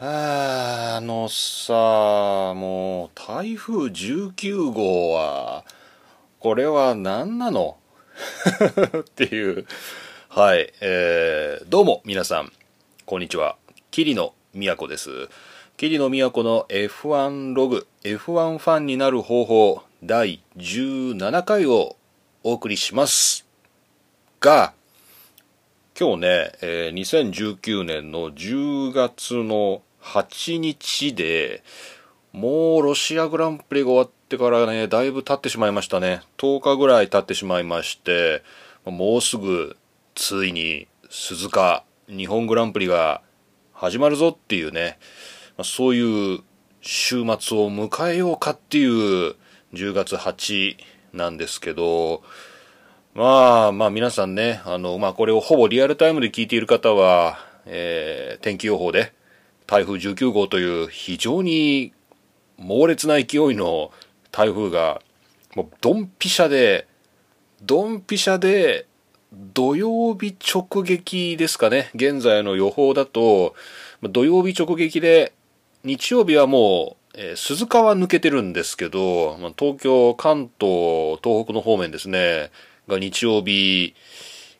あのさもう台風19号はこれは何なの？っていう。はい。えー、どうも皆さんこんにちは。桐野都です。桐野都の F1 ログ F1 ファンになる方法第17回をお送りしますが今日ね、えー、2019年の10月の8日で、もうロシアグランプリが終わってからね、だいぶ経ってしまいましたね。10日ぐらい経ってしまいまして、もうすぐついに鈴鹿日本グランプリが始まるぞっていうね、そういう週末を迎えようかっていう10月8なんですけど、まあまあ皆さんね、あの、まあこれをほぼリアルタイムで聞いている方は、えー、天気予報で台風19号という非常に猛烈な勢いの台風が、もうドンピシャで、ドンピシャで土曜日直撃ですかね。現在の予報だと、土曜日直撃で、日曜日はもう、えー、鈴鹿は抜けてるんですけど、東京、関東、東北の方面ですね、が日曜日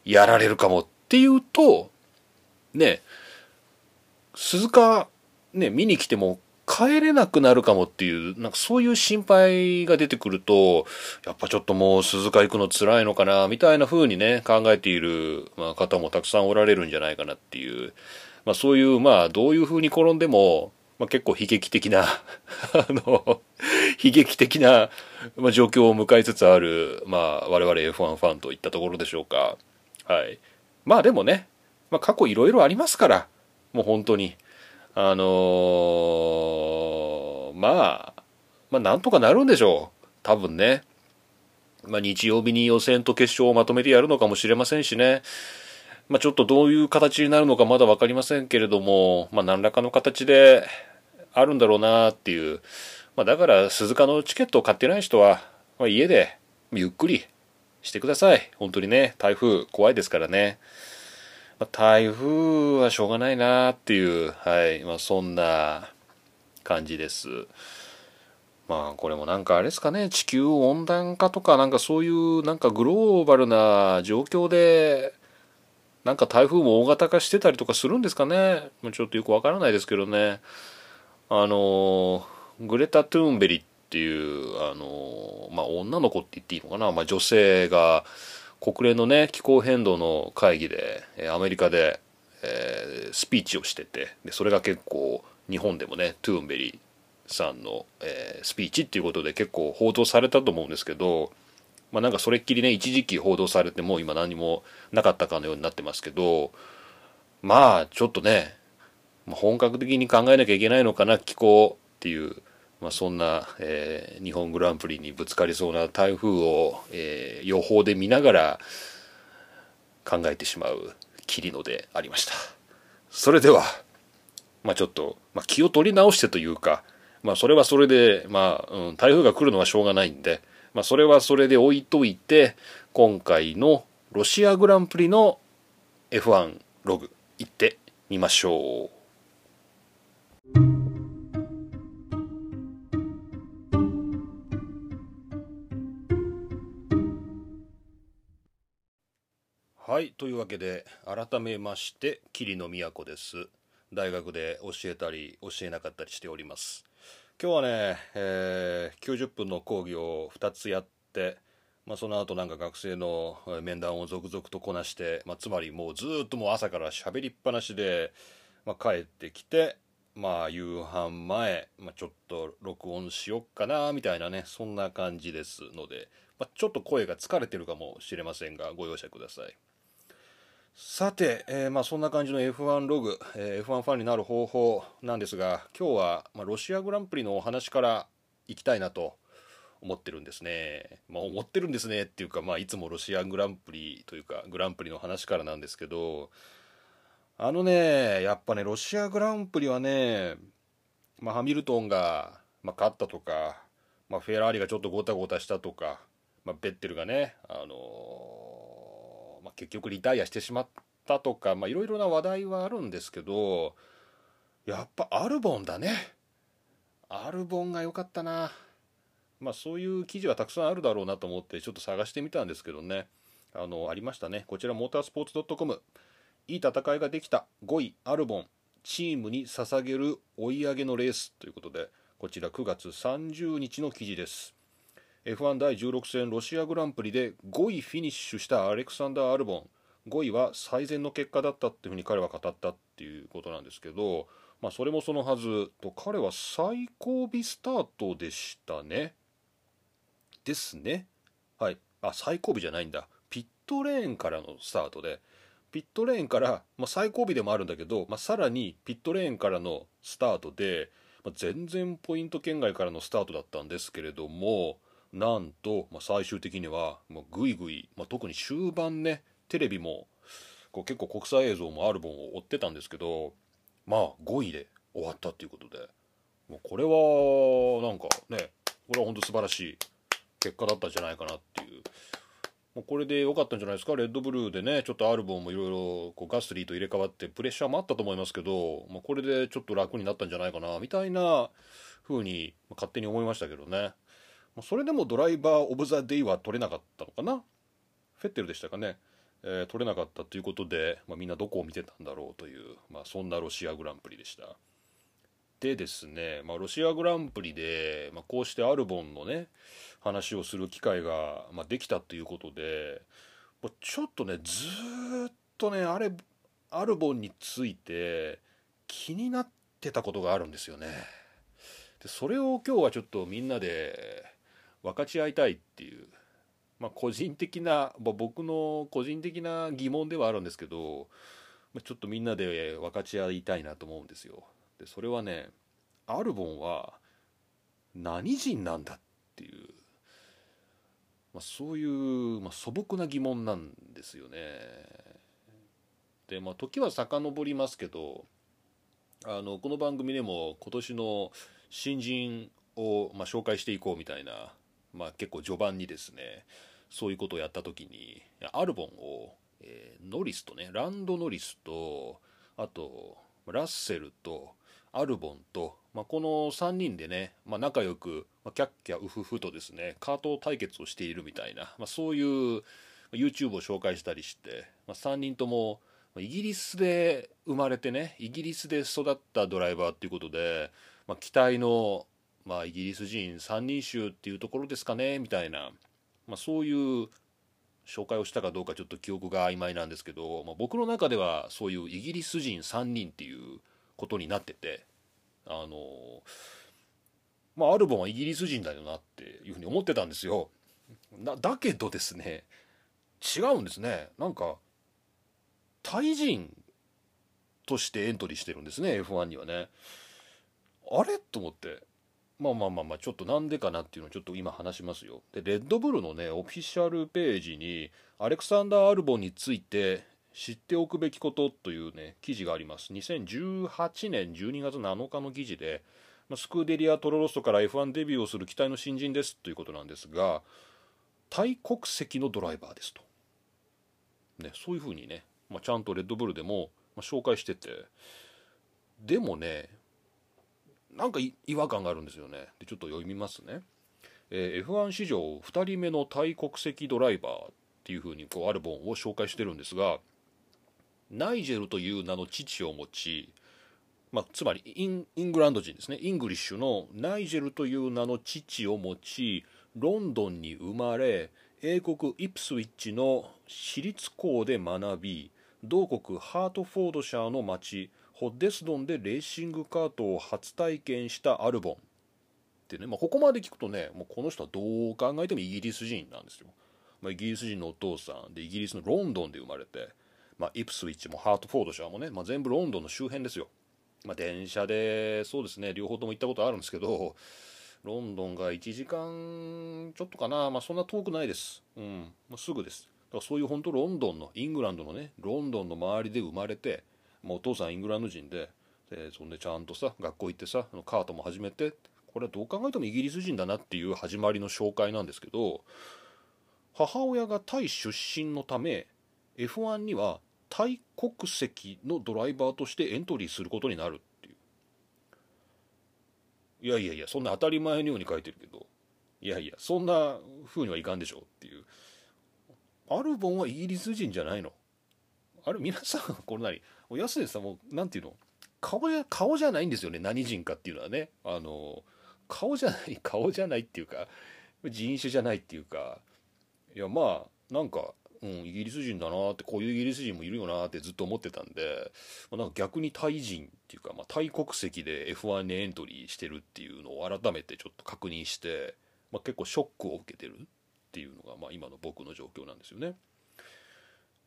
やられるかもっていうと、ね、鈴鹿ね、見に来ても帰れなくなるかもっていう、なんかそういう心配が出てくると、やっぱちょっともう鈴鹿行くの辛いのかな、みたいな風にね、考えている、まあ、方もたくさんおられるんじゃないかなっていう、まあそういう、まあどういう風に転んでも、まあ結構悲劇的な あの、悲劇的な、ま、状況を迎えつつある、まあ、我々 F1 ファンといったところでしょうか。はい。まあでもね、まあ、過去いろいろありますから、もう本当に。あのー、まあ、まあなんとかなるんでしょう。多分ね。まあ日曜日に予選と決勝をまとめてやるのかもしれませんしね。まあちょっとどういう形になるのかまだ分かりませんけれども、まあ何らかの形であるんだろうなっていう。まあ、だから鈴鹿のチケットを買ってない人は、まあ、家でゆっくりしてください。本当にね、台風怖いですからね。まあ、台風はしょうがないなっていう、はい、まあ、そんな感じです。まあこれもなんかあれですかね。地球温暖化とかなんかそういうなんかグローバルな状況でなんか台風も大型化してたりとかするんですかね。ちょっとよくわからないですけどね。あのグレタ・トゥーンベリっていうあの、まあ、女の子って言っていいのかな、まあ、女性が国連のね気候変動の会議でアメリカで、えー、スピーチをしててでそれが結構日本でもねトゥーンベリーさんの、えー、スピーチっていうことで結構報道されたと思うんですけど、まあ、なんかそれっきりね一時期報道されてもう今何もなかったかのようになってますけどまあちょっとね本格的に考えなきゃいけないのかな気候っていうまあ、そんな、えー、日本グランプリにぶつかりそうな台風を、えー、予報で見ながら考えてしまう霧野でありましたそれでは、まあ、ちょっと、まあ、気を取り直してというか、まあ、それはそれで、まあうん、台風が来るのはしょうがないんで、まあ、それはそれで置いといて今回のロシアグランプリの F1 ログ行ってみましょう。はいというわけで改めまして桐野都です。大学で教えたり教えなかったりしております。今日はね、えー、90分の講義を2つやって、まあ、その後なんか学生の面談を続々とこなして、まあ、つまりもうずっともう朝から喋りっぱなしで、まあ、帰ってきてまあ夕飯前、まあ、ちょっと録音しよっかなみたいなねそんな感じですので、まあ、ちょっと声が疲れてるかもしれませんがご容赦ください。さて、えー、まあそんな感じの F1 ログ、えー、F1 ファンになる方法なんですが今日は、まあ、ロシアグランプリのお話からいきたいなと思ってるんですね。まあ思ってるんですねっていうか、まあいつもロシアグランプリというかグランプリの話からなんですけどあのねやっぱねロシアグランプリはね、まあ、ハミルトンが、まあ、勝ったとか、まあ、フェラーリがちょっとゴタゴタしたとか、まあ、ベッテルがね、あのーまあ、結局リタイアしてしまったとかいろいろな話題はあるんですけどやっぱアルボンだね。アルボンが良かったな。まあそういう記事はたくさんあるだろうなと思ってちょっと探してみたんですけどね。あのありましたね。こちらモータースポーツ .com いい戦いができた。5位アルボン。チームに捧げる追い上げのレース。ということでこちら9月30日の記事です。F1 第16戦ロシアグランプリで5位フィニッシュしたアレクサンダー・アルボン。5位は最善の結果だったっていうふうに彼は語ったっていうことなんですけど、まあ、それもそのはずと彼は最後尾スタートでしたね。ですね。はい。あ最後尾じゃないんだ。ピットレーンからのスタートで。ピットレーンから、まあ、最後尾でもあるんだけど、まあ、さらにピットレーンからのスタートで、まあ、全然ポイント圏外からのスタートだったんですけれどもなんと、まあ、最終的には、まあ、ぐいぐい、まあ、特に終盤ねテレビもこう結構国際映像もアルボンを追ってたんですけどまあ5位で終わったっていうことで。もうこれはなんかねこれは本当素晴らしい結果だったんじゃないかなっていう。もうこれで良かったんじゃないですか？レッドブルーでねちょっとアルボンもいろいろガスリーと入れ替わってプレッシャーもあったと思いますけど、まあ、これでちょっと楽になったんじゃないかなみたいな風に勝手に思いましたけどね。それでもドライバー・オブ・ザ・デイは取れなかったのかな？フェッテルでしたかね、えー、取れなかったということで、まあ、みんなどこを見てたんだろうという、まあ、そんなロシアグランプリでした。でですね、まあ、ロシアグランプリで、まあ、こうしてアルボンのね話をする機会が、まあ、できたということでちょっとねずっとねあれアルボンについて気になってたことがあるんですよね。でそれを今日はちょっとみんなで分かち合いたいっていう、まあ、個人的な、まあ、僕の個人的な疑問ではあるんですけど、まあ、ちょっとみんなで分かち合いたいなと思うんですよ。でそれはねアルボンは何人なんだっていう、まあ、そういう、まあ、素朴な疑問なんですよね。でまあ時は遡りますけどあのこの番組でも今年の新人を、まあ、紹介していこうみたいなまあ、結構序盤にですねそういうことをやった時にアルボンを、えー、ノリスとねランド・ノリスとあとラッセルとアルボンと、まあ、この3人でね、まあ、仲良く、まあ、キャッキャウフフとですねカート対決をしているみたいな、まあ、そういう YouTube を紹介したりして、まあ、3人ともイギリスで生まれてねイギリスで育ったドライバーっていうことで、まあ、期待のまあ、イギリス人三人衆っていうところですかねみたいな、まあ、そういう紹介をしたかどうかちょっと記憶が曖昧なんですけど、まあ、僕の中ではそういうイギリス人3人っていうことになっててあのまあアルボンはイギリス人だよなっていうふうに思ってたんですよ。だけどですね違うんですね。なんかタイ人としてエントリーしてるんですね F1 にはね。あれ？と思って。まあまあまあまあちょっとなんでかなっていうのをちょっと今話しますよ。でレッドブルのねオフィシャルページにアレクサンダー・アルボンについて知っておくべきことというね記事があります。2018年12月7日の記事でスクーデリア・トロロストから F1 デビューをする期待の新人ですということなんですがタイ国籍のドライバーですと、ね、そういうふうにね、まあ、ちゃんとレッドブルでも紹介してて。でもねなんか違和感があるんですよね。でちょっと読みますね、えー、F1 史上2人目のタイ国籍ドライバーっていうふうにこうアルボンを紹介してるんですがナイジェルという名の父を持ち、まあ、つまりインイングランド人ですね。イングリッシュのナイジェルという名の父を持ちロンドンに生まれ英国イプスウィッチの私立校で学び同国ハートフォードシャーの町ホッデスドンでレーシングカートを初体験したアルボンってね、まあ、ここまで聞くとねもうこの人はどう考えてもイギリス人なんですよ、まあ、イギリス人のお父さんでイギリスのロンドンで生まれて、まあ、イプスウィッチもハートフォードシャーもね、まあ、全部ロンドンの周辺ですよ、まあ、電車でそうですね両方とも行ったことあるんですけどロンドンが1時間ちょっとかな、まあ、そんな遠くないです、うんまあ、すぐです。だからそういう本当ロンドンのイングランドのねロンドンの周りで生まれてもうお父さんイングランド人ででそんでちゃんとさ学校行ってさカートも始めてこれはどう考えてもイギリス人だなっていう始まりの紹介なんですけど母親がタイ出身のため F1 にはタイ国籍のドライバーとしてエントリーすることになるっていう。いやいやいやそんな当たり前のように書いてるけどいやいやそんな風にはいかんでしょうっていう。アルボンはイギリス人じゃないの。あれ皆さんこれ何安さんもなんていうの？顔や顔じゃないんですよね。何人かっていうのはね。あの顔じゃない 顔じゃないっていうか人種じゃないっていうか。いやまあなんか、うん、イギリス人だなってこういうイギリス人もいるよなってずっと思ってたんで、まあ、なんか逆にタイ人っていうか、まあ、タイ国籍で F1 にエントリーしてるっていうのを改めてちょっと確認して、まあ、結構ショックを受けてるっていうのが、まあ、今の僕の状況なんですよね。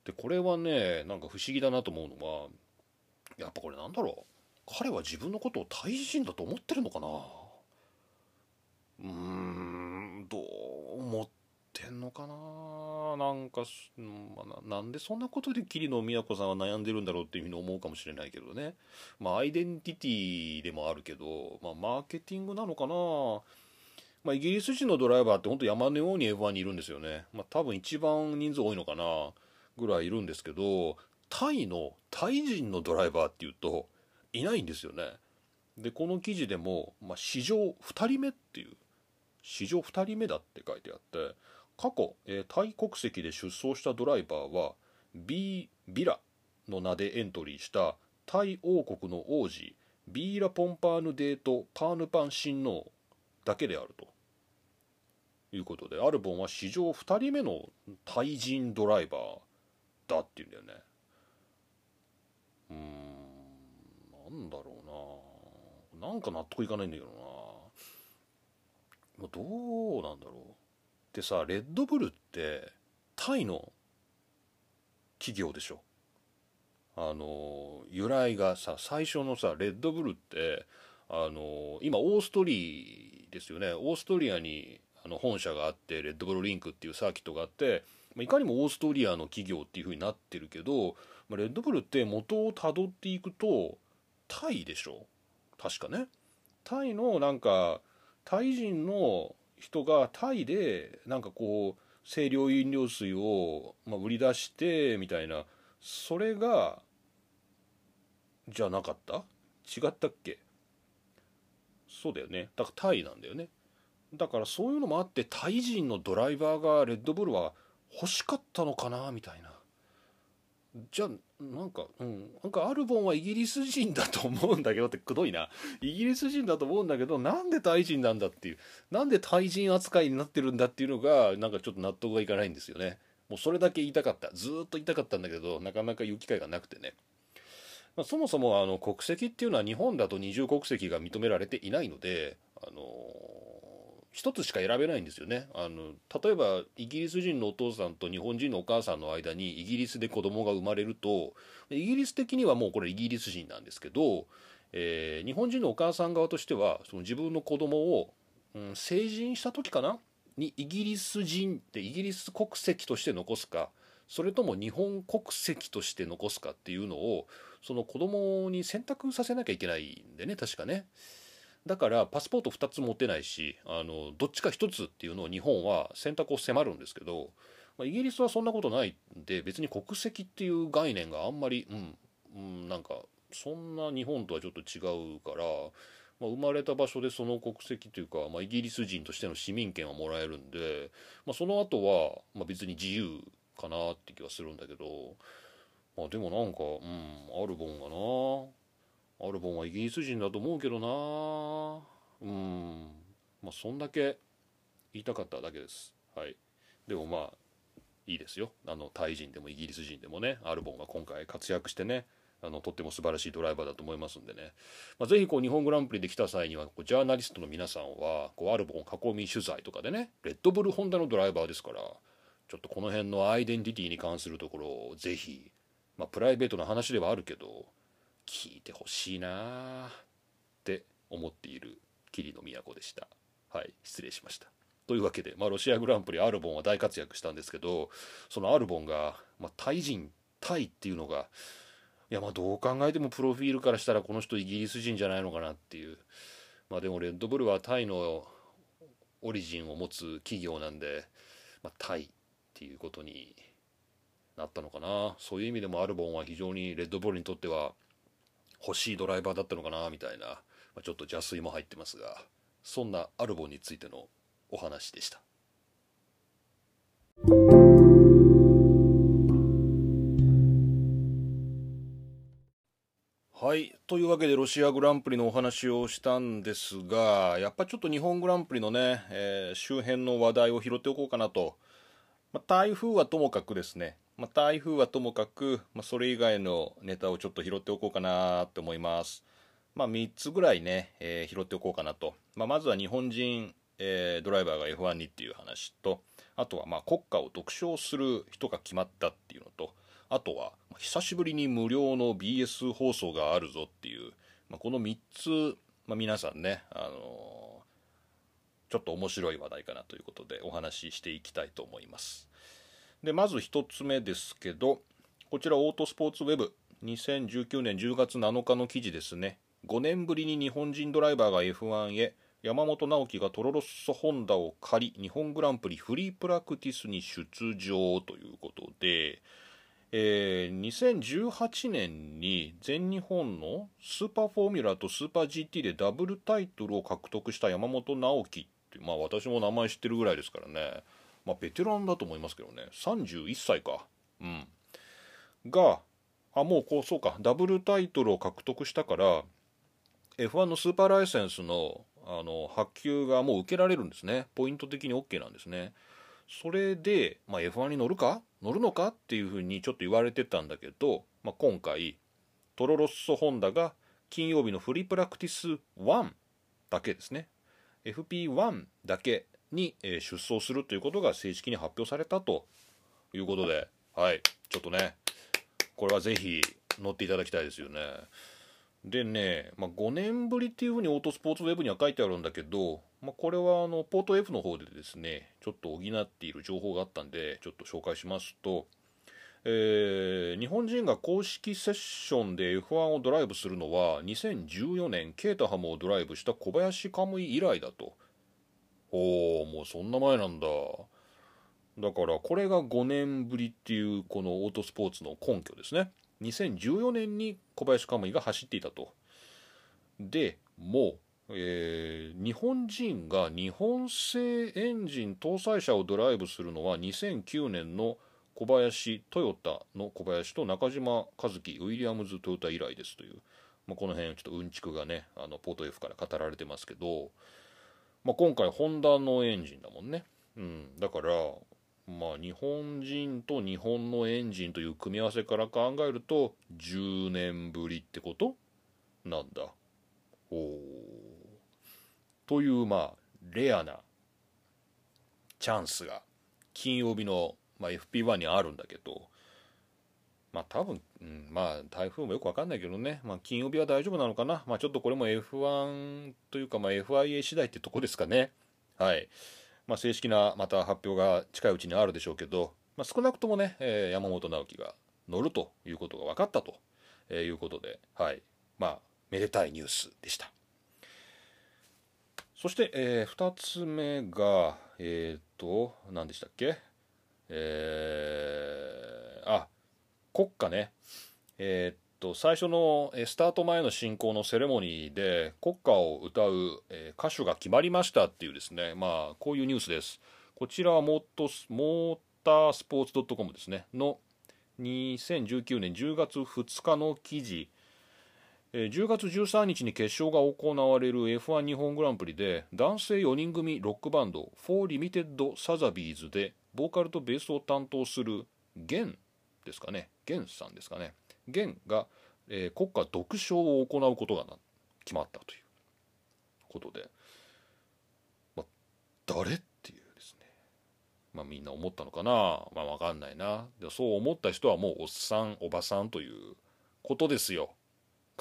でこれはねなんか不思議だなと思うのはやっぱこれなんだろう。彼は自分のことをタイ人だと思ってるのかな。うーんどう思ってんのかな。なんか、まあ、なんでそんなことで桐野都さんは悩んでるんだろうっていうふうに思うかもしれないけどね。まあアイデンティティでもあるけど、まあ、マーケティングなのかな。まあ、イギリス人のドライバーって本当山のように F1 にいるんですよね。まあ、多分一番人数多いのかな。ぐらいいるんですけど、タイの、タイ人のドライバーっていうと、いないんですよね。で、この記事でも、まあ、史上2人目っていう、史上2人目だって書いてあって、過去、えー、タイ国籍で出走したドライバーは、ビー・ビラの名でエントリーしたタイ王国の王子、ビーラ・ポンパーヌ・デート・パーヌパン親王だけであると。いうことで、アルボンは史上2人目のタイ人ドライバーだっていうんだよね。うん、なんだろうな。なんか納得いかないんだけどな。どうなんだろう。でさ、レッドブルってタイの企業でしょ。あの、由来がさ、最初のさ、レッドブルって、あの、今オーストリーですよね。オーストリアにあの本社があってレッドブルリンクっていうサーキットがあってまあいかにもオーストリアの企業っていう風になってるけどまあレッドブルって元をたどっていくとタイでしょ？確かね。タイのなんかタイ人の人がタイでなんかこう清涼飲料水を、まあ、売り出してみたいなそれがじゃなかった？違ったっけ？そうだよね。だからタイなんだよね。だからそういうのもあってタイ人のドライバーがレッドブルは欲しかったのかなみたいな。じゃあなんかうん。なんかアルボンはイギリス人だと思うんだけどってくどいな。イギリス人だと思うんだけどなんでタイ人なんだっていう。なんでタイ人扱いになってるんだっていうのがなんかちょっと納得がいかないんですよね。もうそれだけ言いたかった。ずっと言いたかったんだけどなかなか言う機会がなくてね。まあ、そもそもあの国籍っていうのは日本だと二重国籍が認められていないので、あの一つしか選べないんですよねあの例えばイギリス人のお父さんと日本人のお母さんの間にイギリスで子供が生まれるとイギリス的にはもうこれイギリス人なんですけど、えー、日本人のお母さん側としてはその自分の子供を、うん、成人した時かな？にイギリス人ってイギリス国籍として残すかそれとも日本国籍として残すかっていうのをその子供に選択させなきゃいけないんでね確かね。だからパスポート2つ持てないしあのどっちか1つっていうのを日本は選択を迫るんですけど、まあ、イギリスはそんなことないんで別に国籍っていう概念があんまり、うん、うん、なんかそんな日本とはちょっと違うから、まあ、生まれた場所でその国籍というか、まあ、イギリス人としての市民権はもらえるんで、まあ、その後は、まあ、別に自由かなって気はするんだけど、まあ、でもなんか、うん、アルボンがな。アルボンはイギリス人だと思うけどな。うん。まあそんだけ言いたかっただけです。はい。でもまあいいですよ。あのタイ人でもイギリス人でもねアルボンが今回活躍してねあのとっても素晴らしいドライバーだと思いますんでね、まあ、ぜひこう日本グランプリで来た際にはこうジャーナリストの皆さんはこうアルボン囲み取材とかでねレッドブルホンダのドライバーですからちょっとこの辺のアイデンティティに関するところをぜひ、まあ、プライベートな話ではあるけど聞いてほしいなって思っている桐野都でした。はい失礼しました。というわけで、まあ、ロシアグランプリアルボンは大活躍したんですけどそのアルボンが、まあ、タイ人タイっていうのがいやまあどう考えてもプロフィールからしたらこの人イギリス人じゃないのかなっていう。まあでもレッドブルはタイのオリジンを持つ企業なんで、まあ、タイっていうことになったのかな。そういう意味でもアルボンは非常にレッドブルにとっては欲しいドライバーだったのかなみたいなまあ、ちょっと邪推も入ってますがそんなアルボンについてのお話でした。はい。というわけで、ロシアグランプリのお話をしたんですが、やっぱちょっと日本グランプリのね、えー、周辺の話題を拾っておこうかなと。まあ、台風はともかくですね、まあ、台風はともかく、まあ、それ以外のネタをちょっと拾っておこうかなと思います。まあ、3つぐらいね、えー、拾っておこうかなと。まあ、まずは日本人、えー、ドライバーが F1 にっていう話と、あとはまあ国家を独唱する人が決まったっていうのと、あとは久しぶりに無料の BS 放送があるぞっていう、まあ、この3つ、まあ、皆さんね、あのー、ちょっと面白い話題かなということでお話ししていきたいと思います。で、まず1つ目ですけど、こちらオートスポーツウェブ2019年10月7日の記事ですね。5年ぶりに日本人ドライバーが F1 へ山本直樹がトロロッソホンダを借り日本グランプリフリープラクティスに出場ということで、えー、2018年に全日本のスーパーフォーミュラとスーパー GT でダブルタイトルを獲得した山本直樹ってまあ私も名前知ってるぐらいですからねまあベテランだと思いますけどね。31歳か。うん。があもうこうそうか。ダブルタイトルを獲得したから F1 のスーパーライセンスのあの発給がもう受けられるんですね。ポイント的に OK なんですね。それで、まあ、F1 に乗るか？乗るのか？っていうふうにちょっと言われてたんだけど、まあ、今回トロロッソホンダが金曜日のフリープラクティス1だけですね。FP1 だけに出走するということが正式に発表されたということではい。ちょっとねこれはぜひ乗っていただきたいですよね。でね、まあ、5年ぶりっていうふうにオートスポーツウェブには書いてあるんだけどまあ、これはあのポート F の方でですねちょっと補っている情報があったんでちょっと紹介しますと、えー、日本人が公式セッションで F1 をドライブするのは2014年ケータハムをドライブした小林カムイ以来だと。おおもうそんな前なんだ。だからこれが5年ぶりっていうこのオートスポーツの根拠ですね。2014年に小林カムイが走っていたと。でもうえー、日本人が日本製エンジン搭載車をドライブするのは2009年の小林トヨタの小林と中島和樹ウィリアムズトヨタ以来ですという、まあ、この辺ちょっとうんちくがねあのポート F から語られてますけど、まあ、今回ホンダのエンジンだもんね、うん、だからまあ日本人と日本のエンジンという組み合わせから考えると10年ぶりってこと？なんだ。おおというまあレアなチャンスが金曜日の、まあ、FP1 にあるんだけど。まあ多分、うん、まあ台風もよくわかんないけどね、まあ、金曜日は大丈夫なのかな、まあ、ちょっとこれも F1 というか、まあ、FIA 次第ってとこですかね。はい、まあ、正式なまた発表が近いうちにあるでしょうけど、まあ、少なくともね、えー、山本直樹が乗るということが分かったということではい。まあめでたいニュースでした。そして、えー、2つ目がえっ、ー、と何でしたっけ？えー、国歌ね。えっ、と最初のスタート前の進行のセレモニーで国歌を歌う、え歌手が決まりましたっていうですね。まあこういうニュースです。こちらはモートモータースポーツ .com ですね。の2019年10月2日の記事。10月13日に決勝が行われる F1 日本グランプリで男性4人組ロックバンド4リミテッドサザビーズでボーカルとベースを担当するゲンですかねゲンさんですかねゲンが、えー、国家独唱を行うことが決まったということで、まあ、誰っていうですねまあみんな思ったのかなまあわかんないなでそう思った人はもうおっさんおばさんということですよ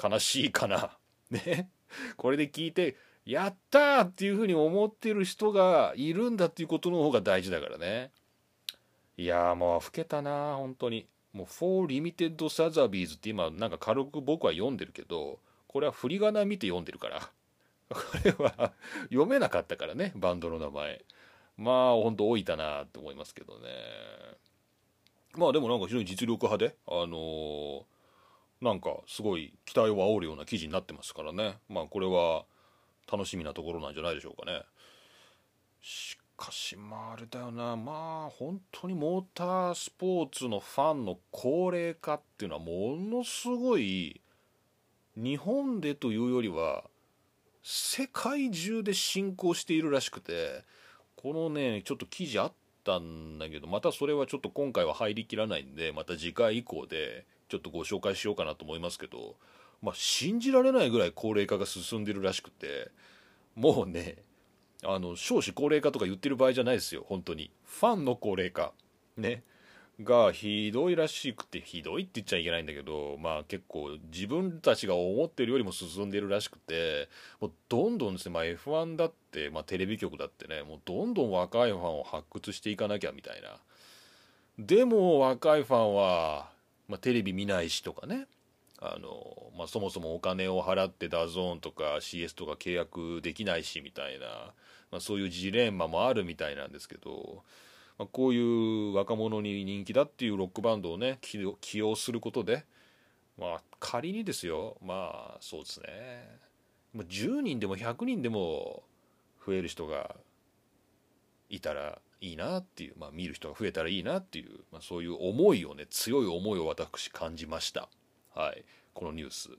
悲しいかな。ね。これで聞いて、やったっていうふうに思ってる人がいるんだっていうことの方が大事だからね。いやーもう老けたな本当に。もう4 Limited Sotheby's って今なんか軽く僕は読んでるけど、これは振り仮名見て読んでるから。これは読めなかったからね、バンドの名前。まあ本当老いたなって思いますけどね。まあでもなんか非常に実力派で、あのーなんかすごい期待を煽るような記事になってますからねまあこれは楽しみなところなんじゃないでしょうかねしかしまああれだよな。まあ本当にモータースポーツのファンの高齢化っていうのはものすごい日本でというよりは世界中で進行しているらしくてこのねちょっと記事あったんだけどまたそれはちょっと今回は入りきらないんでまた次回以降でちょっとご紹介しようかなと思いますけど、まあ、信じられないぐらい高齢化が進んでるらしくてもうねあの少子高齢化とか言ってる場合じゃないですよ本当に。ファンの高齢化ね。がひどいらしくてひどいって言っちゃいけないんだけどまあ結構自分たちが思ってるよりも進んでるらしくてもうどんどんですね、まあ、F1 だって、まあ、テレビ局だってねもうどんどん若いファンを発掘していかなきゃみたいな。でも若いファンはまあ、テレビ見ないしとかね。あの、まあ、そもそもお金を払って DAZN とか CS とか契約できないしみたいな、まあ、そういうジレンマもあるみたいなんですけど、まあ、こういう若者に人気だっていうロックバンドをね起用することで、まあ、仮にですよまあそうですね。10人でも100人でも増える人がいたらいいなっていう、まあ、見る人が増えたらいいなっていう、まあ、そういう思いをね強い思いを私感じました。はい。このニュース。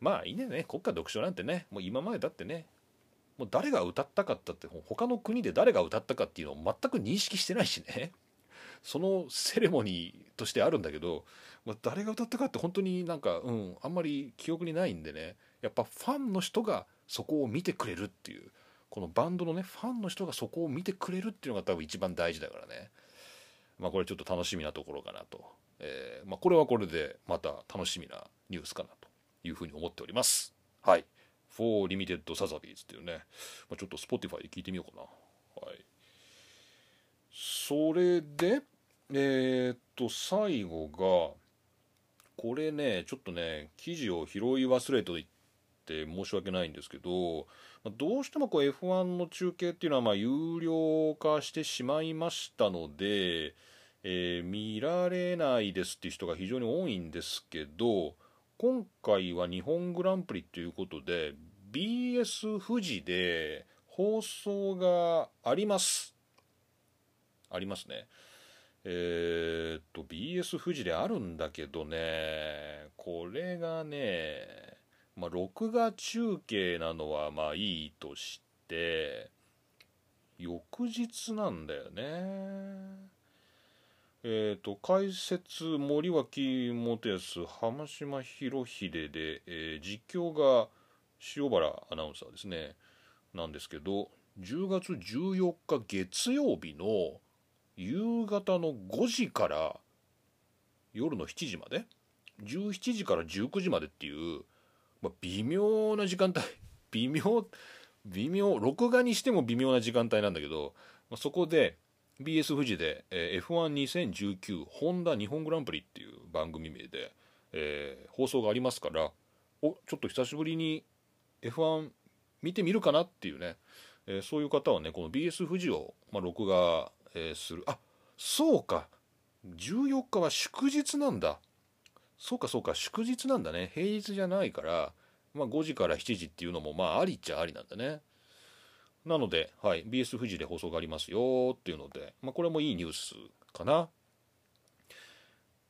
まあいいね。国家独唱なんてねもう今までだってねもう誰が歌ったかったって他の国で誰が歌ったかっていうのを全く認識してないしね。そのセレモニーとしてあるんだけど、まあ、誰が歌ったかって本当になんかうんあんまり記憶にないんでね。やっぱファンの人がそこを見てくれるっていうこのバンドのねファンの人がそこを見てくれるっていうのが多分一番大事だからね。まあこれちょっと楽しみなところかなと、えー、まあ、これはこれでまた楽しみなニュースかなというふうに思っております。はい。For Limited Sotheby's っていうね、まあ、ちょっと Spotify で聞いてみようかな。はい。それでえー、っと最後がこれねちょっとね記事を拾い忘れてって申し訳ないんですけどどうしてもこう F1 の中継っていうのはまあ有料化してしまいましたので、えー、見られないですっていう人が非常に多いんですけど今回は日本グランプリということで BS 富士で放送があります。ありますね。えー、っと BS 富士であるんだけどねこれがねまあ、録画中継なのはまあいいとして翌日なんだよね。えっ、ー、と解説森脇元康浜島博秀で、えー、実況が塩原アナウンサーですね。なんですけど10月14日月曜日の夕方の5時から夜の7時まで17時から19時までっていうまあ、微妙な時間帯 微妙微妙録画にしても微妙な時間帯なんだけど、まあ、そこで BS 富士で、えー、F12019 ホンダ日本グランプリっていう番組名で、えー、放送がありますからおちょっと久しぶりに F1 見てみるかなっていうね、えー、そういう方はねこの BS 富士を、まあ、録画、えー、する。あそうか。14日は祝日なんだ。そうかそうか。祝日なんだね。平日じゃないから、まあ、5時から7時っていうのもまあありっちゃありなんだね。なので、はい、BS 富士で放送がありますよっていうので、まあ、これもいいニュースかな。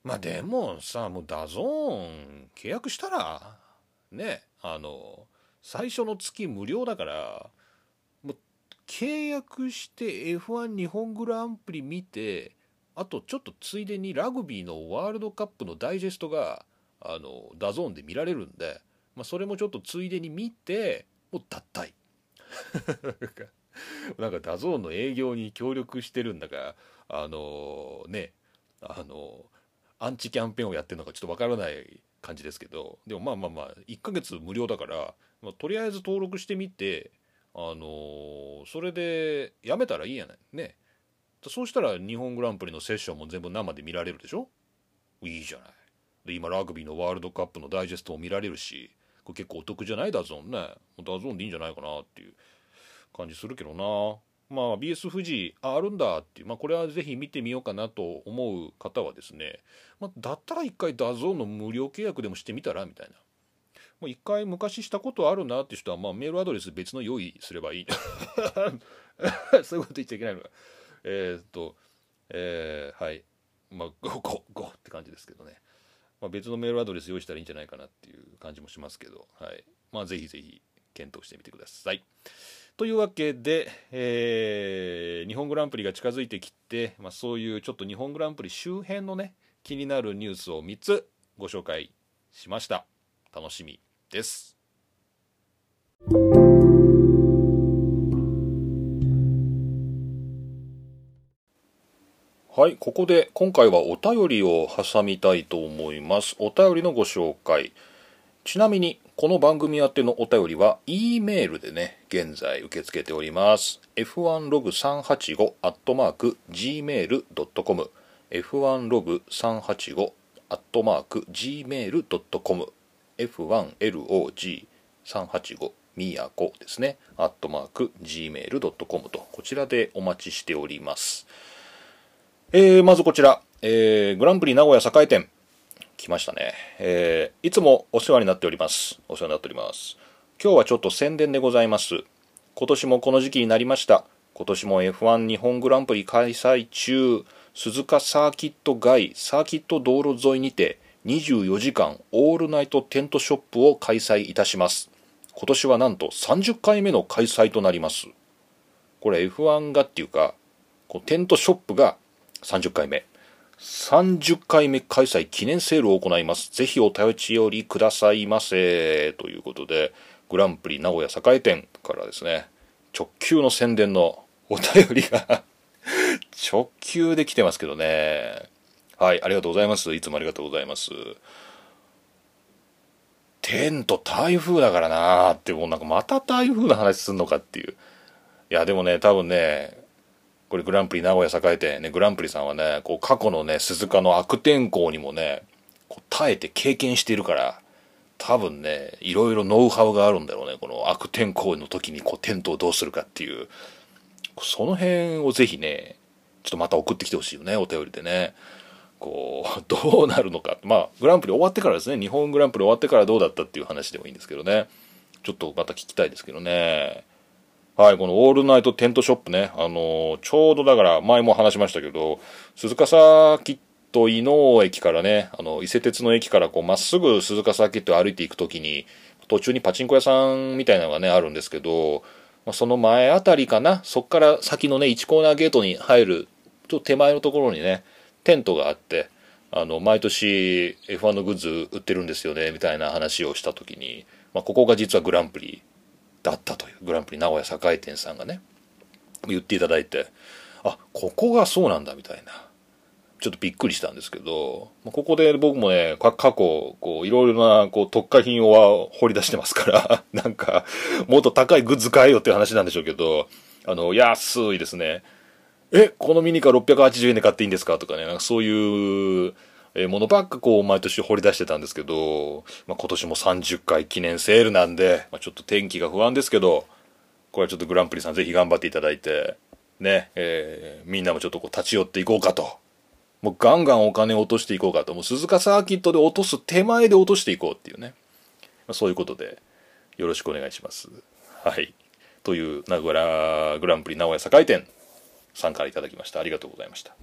まあでもさもう DAZN 契約したらねあの最初の月無料だからもう契約して F1 日本グランプリ見てあとちょっとついでにラグビーのワールドカップのダイジェストがあの DAZN で見られるんで、まあ、それもちょっとついでに見てもう脱退。なんか DAZN の営業に協力してるんだからあのねあのアンチキャンペーンをやってるのかちょっとわからない感じですけどでもまあまあまあ1ヶ月無料だから、まあ、とりあえず登録してみてあのそれでやめたらいいやない。ね。そうしたら日本グランプリのセッションも全部生で見られるでしょ？いいじゃない。で、今ラグビーのワールドカップのダイジェストも見られるし、これ結構お得じゃない？ DAZN ね。 DAZN でいいんじゃないかなっていう感じするけどな。まあ、BS 富士ああるんだっていう、まあ、これはぜひ見てみようかなと思う方はですね、まあ、だったら一回 DAZN の無料契約でもしてみたらみたいな。もう一回昔したことあるなっていう人は、まあ、メールアドレス別の用意すればいい。そういうこと言っちゃいけないのか。えー、っと、えー、はい。まあ、5、5、5って感じですけどね。まあ、別のメールアドレス用意したらいいんじゃないかなっていう感じもしますけど、はい。まあ、ぜひぜひ検討してみてください。というわけで、えー、日本グランプリが近づいてきて、まあ、そういうちょっと日本グランプリ周辺のね気になるニュースを3つご紹介しました楽しみですはいここで今回はお便りを挟みたいと思いますお便りのご紹介ちなみにこの番組宛てのお便りは E メールでね、現在受け付けております。f1log385 アットマーク gmail.com f1log385 アットマーク gmail.com f1log385 みやこですね。アットマーク gmail.com と、こちらでお待ちしております。えー、まずこちら、えー、グランプリ名古屋栄店。来ましたね。えー、いつもお世話になっております。お世話になっております。今日はちょっと宣伝でございます。今年もこの時期になりました。今年も F1 日本グランプリ開催中、鈴鹿サーキット街サーキット道路沿いにて24時間オールナイトテントショップを開催いたします。今年はなんと30回目の開催となります。これ F1 がっていうか、こうテントショップが30回目。30回目開催記念セールを行います。ぜひお便り寄りくださいませ。ということで、グランプリ名古屋栄店からですね、直球の宣伝のお便りが 直球で来てますけどね。はい、ありがとうございます。いつもありがとうございます。テント台風だからなーって、もうなんかまた台風の話すんのかっていう。いや、でもね、多分ね、これグランプリ名古屋栄店ね、グランプリさんはね、こう過去のね、鈴鹿の悪天候にもね、こう耐えて経験しているから、多分ね、いろいろノウハウがあるんだろうね。この悪天候の時にこうテントをどうするかっていう。その辺をぜひね、ちょっとまた送ってきてほしいよね、お便りでね。こう、どうなるのか。まあ、グランプリ終わってからですね、日本グランプリ終わってからどうだったっていう話でもいいんですけどね。ちょっとまた聞きたいですけどね。はい、このオールナイトテントショップね、あのー、ちょうどだから前も話しましたけど、鈴鹿サーキット伊能駅からね、あの、伊勢鉄の駅からこうまっすぐ鈴鹿サーキット歩いていくときに、途中にパチンコ屋さんみたいなのがね、あるんですけど、まあ、その前あたりかな、そっから先のね、1コーナーゲートに入る、ちょっと手前のところにね、テントがあって、あの、毎年 F1 のグッズ売ってるんですよね、みたいな話をしたときに、まあ、ここが実はグランプリだったというグランプリ名古屋栄店さんがね言っていただいてあここがそうなんだみたいな。ちょっとびっくりしたんですけどここで僕もね過去こういろいろなこう特化品を掘り出してますから なんかもっと高いグッズ買えよっていう話なんでしょうけどあの安いですね。えこのミニカー680円で買っていいんですか？とかねなんかそういうものばっかこう毎年掘り出してたんですけど、まあ、今年も30回記念セールなんで、まあ、ちょっと天気が不安ですけど、これはちょっとグランプリさんぜひ頑張っていただいて、ね、えー、みんなもちょっとこう立ち寄っていこうかと。もうガンガンお金を落としていこうかと。もう鈴鹿サーキットで落とす手前で落としていこうっていうね。まあ、そういうことで、よろしくお願いします。はい。という名古屋グランプリ名古屋栄店参加いただきました。ありがとうございました。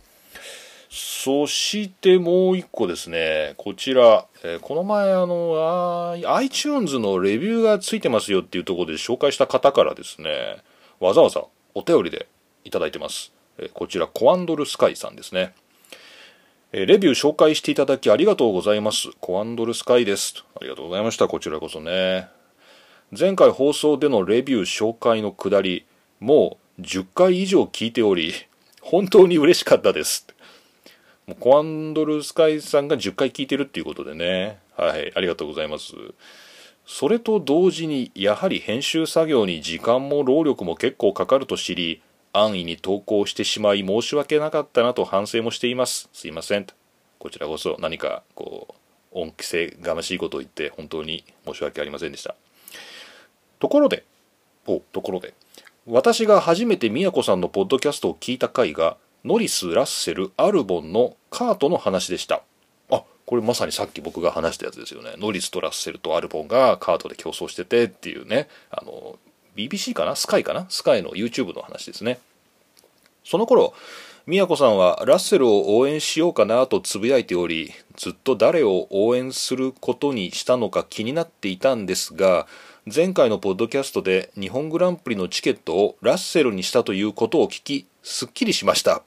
そしてもう一個ですね、こちら、えー、この前あのあ、iTunes のレビューがついてますよっていうところで紹介した方からですね、わざわざお便りでいただいてます。えー、こちら、コアンドルスカイさんですね。えー、レビュー紹介していただきありがとうございます。コアンドルスカイです。ありがとうございました。こちらこそね。前回放送でのレビュー紹介のくだり、もう10回以上聞いており、本当に嬉しかったです。コアンドルスカイさんが10回聞いてるっていうことでね。はい、ありがとうございます。それと同時に、やはり編集作業に時間も労力も結構かかると知り、安易に投稿してしまい申し訳なかったなと反省もしています。すいません。こちらこそ何か、こう、恩着せがましいことを言って本当に申し訳ありませんでした。ところで、お、ところで、私が初めて宮子さんのポッドキャストを聞いた回がノリス・ラッセル・アルボンのカートの話でした。あこれまさにさっき僕が話したやつですよね。ノリスとラッセルとアルボンがカートで競争しててっていうね。あの BBC かな？スカイかな？スカイの YouTube の話ですね。その頃宮子さんはラッセルを応援しようかなとつぶやいておりずっと誰を応援することにしたのか気になっていたんですが前回のポッドキャストで日本グランプリのチケットをラッセルにしたということを聞きすっきりしました。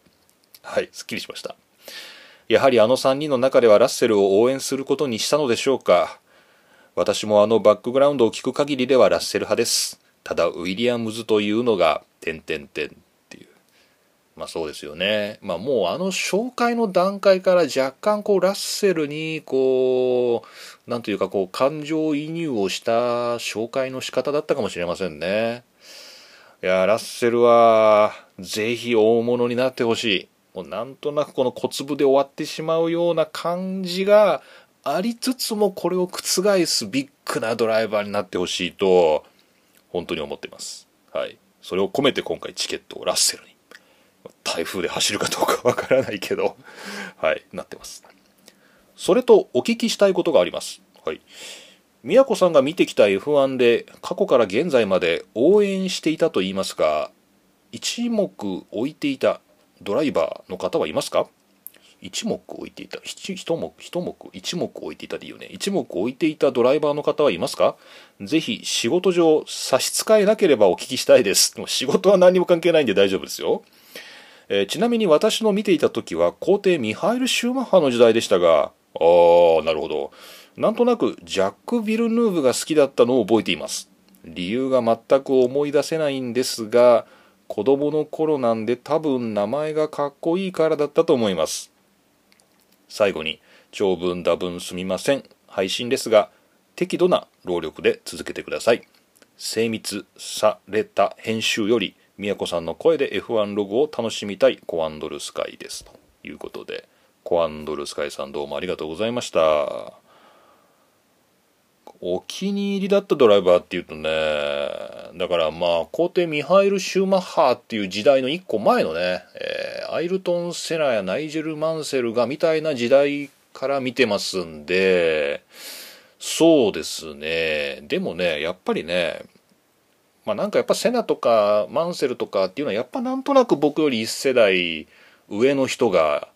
はいすっきりしました。やはりあの3人の中ではラッセルを応援することにしたのでしょうか。私もあのバックグラウンドを聞く限りではラッセル派です。ただウィリアムズというのが点々点っていう。まあそうですよね。まあもうあの紹介の段階から若干こうラッセルにこうなんというかこう感情移入をした紹介の仕方だったかもしれませんね。いやラッセルはぜひ大物になってほしい。もうなんとなくこの小粒で終わってしまうような感じがありつつもこれを覆すビッグなドライバーになってほしいと本当に思ってます。はい。それを込めて今回チケットをラッセルに。台風で走るかどうかわからないけど、はい、なってます。それとお聞きしたいことがあります。はい。宮子さんが見てきた F1 で過去から現在まで応援していたと言いますが、一目置いていたドライバーの方はいますか？一目置いていた一目一目一目置いていたでいいよね。一目置いていたドライバーの方はいますか？ぜひ仕事上差し支えなければお聞きしたいです。仕事は何にも関係ないんで大丈夫ですよ、えー、ちなみに私の見ていた時は皇帝ミハイル・シューマッハの時代でしたがああなるほど。なんとなくジャック・ビルヌーブが好きだったのを覚えています。理由が全く思い出せないんですが子供の頃なんで多分名前がかっこいいからだったと思います。最後に長文多文すみません。配信ですが適度な労力で続けてください。精密された編集より宮子さんの声で F1 ログを楽しみたいコアンドルスカイです。ということでコアンドルスカイさんどうもありがとうございました。お気に入りだったドライバーっていうとねだからまあ皇帝ミハイル・シューマッハーっていう時代の一個前のね、えー、アイルトン・セナやナイジェル・マンセルがみたいな時代から見てますんでそうですね。でもねやっぱりねまあなんかやっぱセナとかマンセルとかっていうのはやっぱなんとなく僕より一世代上の人が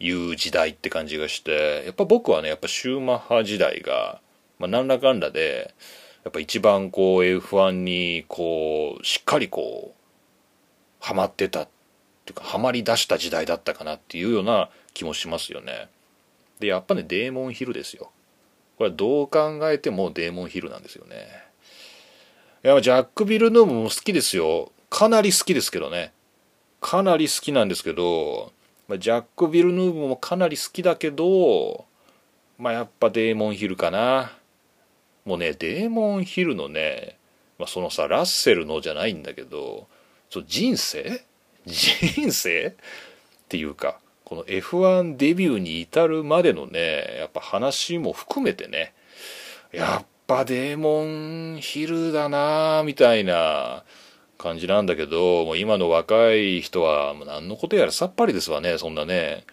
言う時代って感じがしてやっぱ僕はねやっぱシューマッハ時代がまあ、何らかんらでやっぱ一番こう F1 にこうしっかりこうハマってたっていうかハマり出した時代だったかなっていうような気もしますよね。でやっぱねデーモンヒルですよ。これはどう考えてもデーモンヒルなんですよね。いやジャック・ビルヌーブも好きですよ。かなり好きですけどね。かなり好きなんですけど、ジャック・ビルヌーブもかなり好きだけど、まあやっぱデーモンヒルかな。もうねデーモンヒルのね、まあ、そのさラッセルのじゃないんだけど人生？人生？っていうかこの F1 デビューに至るまでのねやっぱ話も含めてねやっぱデーモンヒルだなみたいな感じなんだけどもう今の若い人はもう何のことやらさっぱりですわねそんなね。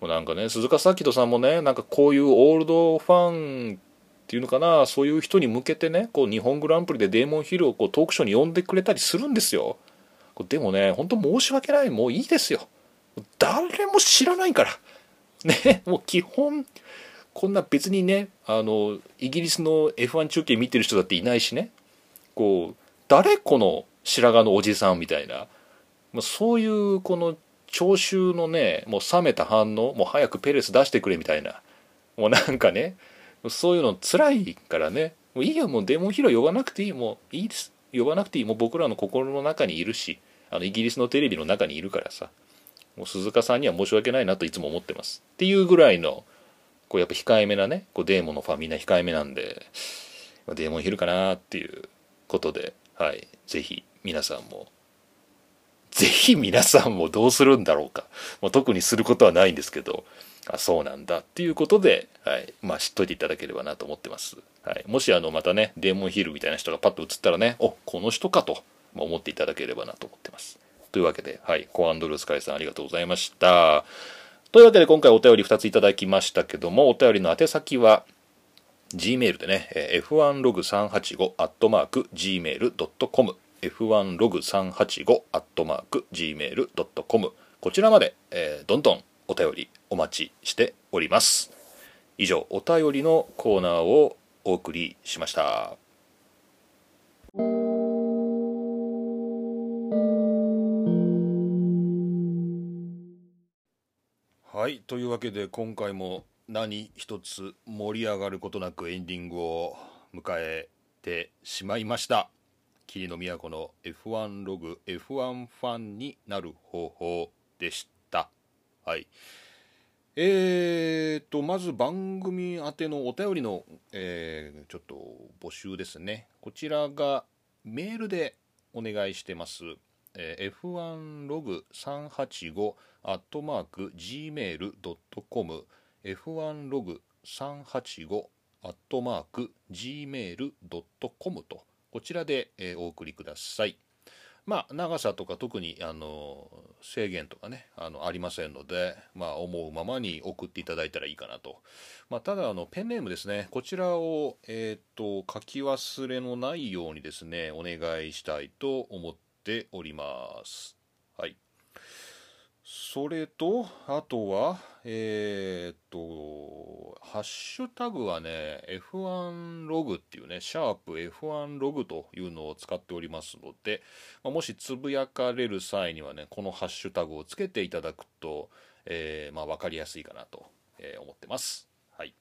もうなんかね鈴鹿咲人さんもねなんかこういうオールドファンっていうのかなそういう人に向けてねこう日本グランプリでデーモンヒルをこうトークショーに呼んでくれたりするんですよ。でもね本当申し訳ないもういいですよ。誰も知らないから。ねもう基本こんな別にねあのイギリスの F1 中継見てる人だっていないしね。こう誰この白髪のおじさんみたいな。そういうこの聴衆のねもう冷めた反応もう早くペレス出してくれみたいな。もうなんかねそういうの辛いからね。もういいよもうデモンヒーロー呼ばなくていい。もういいです。呼ばなくていい。もう僕らの心の中にいるし。あのイギリスのテレビの中にいるからさ。もう鈴鹿さんには申し訳ないなといつも思ってます。っていうぐらいのこうやっぱ控えめなねこうデーモンのファンみんな控えめなんでデーモンヒルかなっていうことではい。ぜひ皆さんもぜひ皆さんもどうするんだろうか、まあ、特にすることはないんですけど。あそうなんだ。っていうことで、はい。まあ、知っといていただければなと思ってます、はい、もしあのまたねデーモンヒルみたいな人がパッと映ったらねおこの人かと、思っていただければなと思ってます。というわけではい。コアンドルスカイさんありがとうございました。というわけで今回お便り2ついただきましたけどもお便りの宛先は Gmail でね f1log385-gmail.com f1log385-gmail.com こちらまで、えー、どんどんお便りお待ちしております。以上お便りのコーナーをお送りしました。はいというわけで今回も何一つ盛り上がることなくエンディングを迎えてしまいました。霧の都の F1 ログ F1 ファンになる方法でした。はい。えーとまず番組宛てのお便りの、えー、ちょっと募集ですね。こちらがメールでお願いしてます、えー、F1 ログ385アットマーク Gmail.com F1 ログ385アットマーク Gmail.com とこちらで、えー、お送りください。まあ、長さとか特にあの制限とかねあのありませんので、まあ、思うままに送っていただいたらいいかなと、まあ、ただあのペンネームですね。こちらを、えーと、書き忘れのないようにですねお願いしたいと思っております。はい。それとあとはえー、っとハッシュタグはね F1 ログっていうねシャープ F1 ログというのを使っておりますので、ま、もしつぶやかれる際にはねこのハッシュタグをつけていただくと、えー、まあ、分かりやすいかなと、え、思ってます。はい、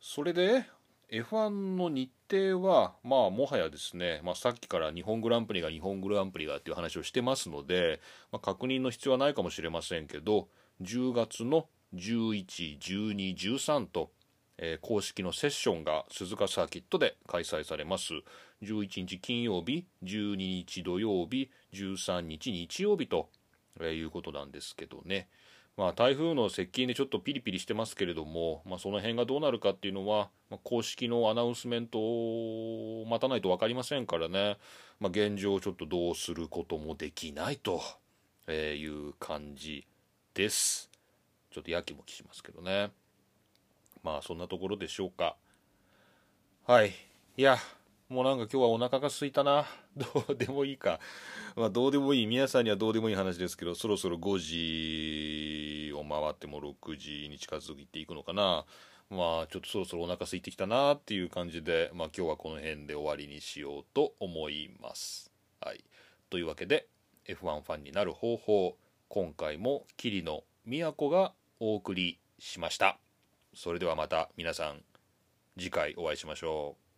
それで F1 の日程は、まあ、もはやですね、まあ、さっきから日本グランプリが日本グランプリがっていう話をしてますので、まあ、確認の必要はないかもしれませんけど10月の11、12、13と、えー、公式のセッションが鈴鹿サーキットで開催されます。11日金曜日、12日土曜日、13日日曜日と、えー、いうことなんですけどね。まあ、台風の接近でちょっとピリピリしてますけれども、まあ、その辺がどうなるかっていうのは、まあ、公式のアナウンスメントを待たないと分かりませんからね、まあ、現状ちょっとどうすることもできないという感じです。ちょっとやきもきしますけどね。まあそんなところでしょうか。はい。いやもうなんか今日はお腹が空いたな。どうでもいいか。まあどうでもいい。皆さんにはどうでもいい話ですけどそろそろ5時回っても6時に近づいていくのかな。まあちょっとそろそろお腹空いてきたなっていう感じでまあ今日はこの辺で終わりにしようと思います。はい。というわけで F1 ファンになる方法今回も桐野都がお送りしました。それではまた皆さん次回お会いしましょう。